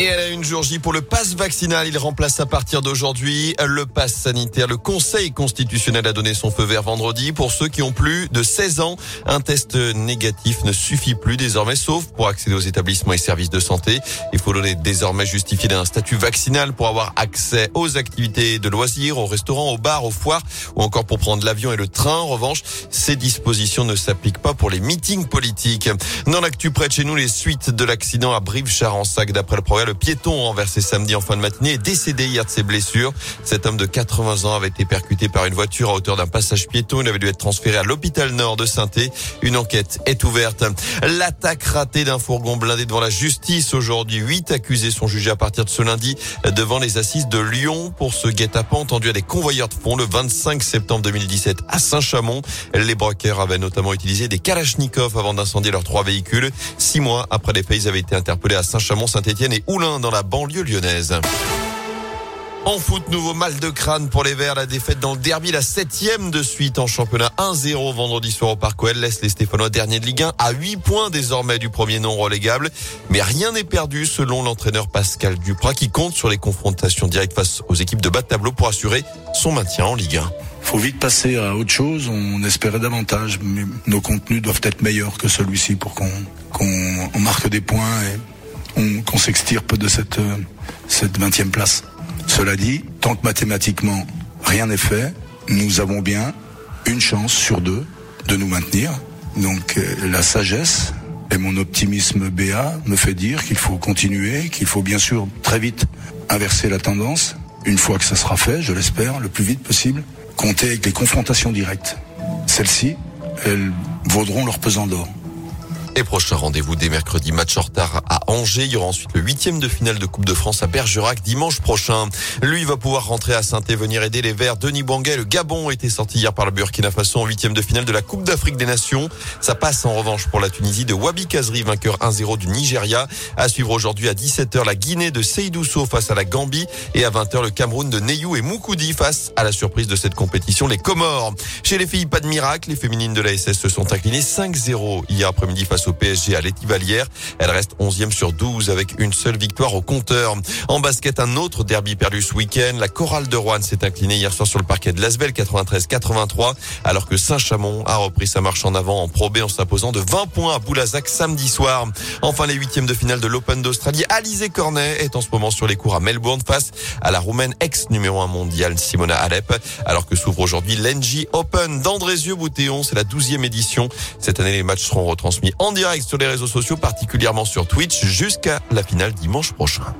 Et elle a une jour J pour le pass vaccinal. Il remplace à partir d'aujourd'hui le pass sanitaire. Le Conseil constitutionnel a donné son feu vert vendredi pour ceux qui ont plus de 16 ans. Un test négatif ne suffit plus désormais, sauf pour accéder aux établissements et services de santé. Il faut désormais justifier d'un statut vaccinal pour avoir accès aux activités de loisirs, aux restaurants, aux bars, aux foires ou encore pour prendre l'avion et le train. En revanche, ces dispositions ne s'appliquent pas pour les meetings politiques. Dans l'actu près de chez nous, les suites de l'accident à Brive-Charensac d'après le progrès le piéton renversé samedi en fin de matinée est décédé hier de ses blessures. Cet homme de 80 ans avait été percuté par une voiture à hauteur d'un passage piéton. Il avait dû être transféré à l'hôpital nord de saint Une enquête est ouverte. L'attaque ratée d'un fourgon blindé devant la justice aujourd'hui. Huit accusés sont jugés à partir de ce lundi devant les assises de Lyon pour ce guet-apens entendu à des convoyeurs de fonds le 25 septembre 2017 à Saint-Chamond. Les broqueurs avaient notamment utilisé des Kalachnikov avant d'incendier leurs trois véhicules. Six mois après les ils avaient été interpellés à Saint-Chamond, Saint-Etienne et dans la banlieue lyonnaise. En foot, nouveau mal de crâne pour les Verts. La défaite dans le derby, la septième de suite en championnat 1-0 vendredi soir au Parc OL laisse les Stéphanois derniers de Ligue 1 à 8 points désormais du premier non relégable. Mais rien n'est perdu selon l'entraîneur Pascal Duprat qui compte sur les confrontations directes face aux équipes de bas de tableau pour assurer son maintien en Ligue 1. Faut vite passer à autre chose. On espérait davantage, mais nos contenus doivent être meilleurs que celui-ci pour qu'on qu'on marque des points et qu'on s'extirpe de cette, euh, cette 20e place. Cela dit, tant que mathématiquement rien n'est fait, nous avons bien une chance sur deux de nous maintenir. Donc euh, la sagesse et mon optimisme BA me fait dire qu'il faut continuer, qu'il faut bien sûr très vite inverser la tendance. Une fois que ça sera fait, je l'espère, le plus vite possible, compter avec les confrontations directes. Celles-ci, elles vaudront leur pesant d'or. Et prochain rendez-vous dès mercredi, match en retard à Angers. Il y aura ensuite le huitième de finale de Coupe de France à Bergerac dimanche prochain. Lui va pouvoir rentrer à saint et venir aider les Verts. Denis Banguet, le Gabon, a été sorti hier par le Burkina Faso en huitième de finale de la Coupe d'Afrique des Nations. Ça passe en revanche pour la Tunisie de Wabi Kazri, vainqueur 1-0 du Nigeria. À suivre aujourd'hui à 17h la Guinée de Seydousso face à la Gambie et à 20h le Cameroun de Neyou et Moukoudi face à la surprise de cette compétition, les Comores. Chez les filles, pas de miracle. Les féminines de la SS se sont inclinées 5-0 hier après-midi face au PSG à l'Étivalière. Elle reste 11e sur 12 avec une seule victoire au compteur. En basket, un autre derby perdu ce week-end. La chorale de Rouen s'est inclinée hier soir sur le parquet de Lasvel 93-83 alors que Saint-Chamond a repris sa marche en avant en Pro B en s'imposant de 20 points à Boulazac samedi soir. Enfin, les huitièmes de finale de l'Open d'Australie. Alizé Cornet est en ce moment sur les cours à Melbourne face à la Roumaine ex numéro 1 mondiale Simona Alep alors que s'ouvre aujourd'hui l'Engie Open d'Andrézieux-Boutéon. C'est la 12e édition. Cette année, les matchs seront retransmis en direct sur les réseaux sociaux, particulièrement sur Twitch, jusqu'à la finale dimanche prochain.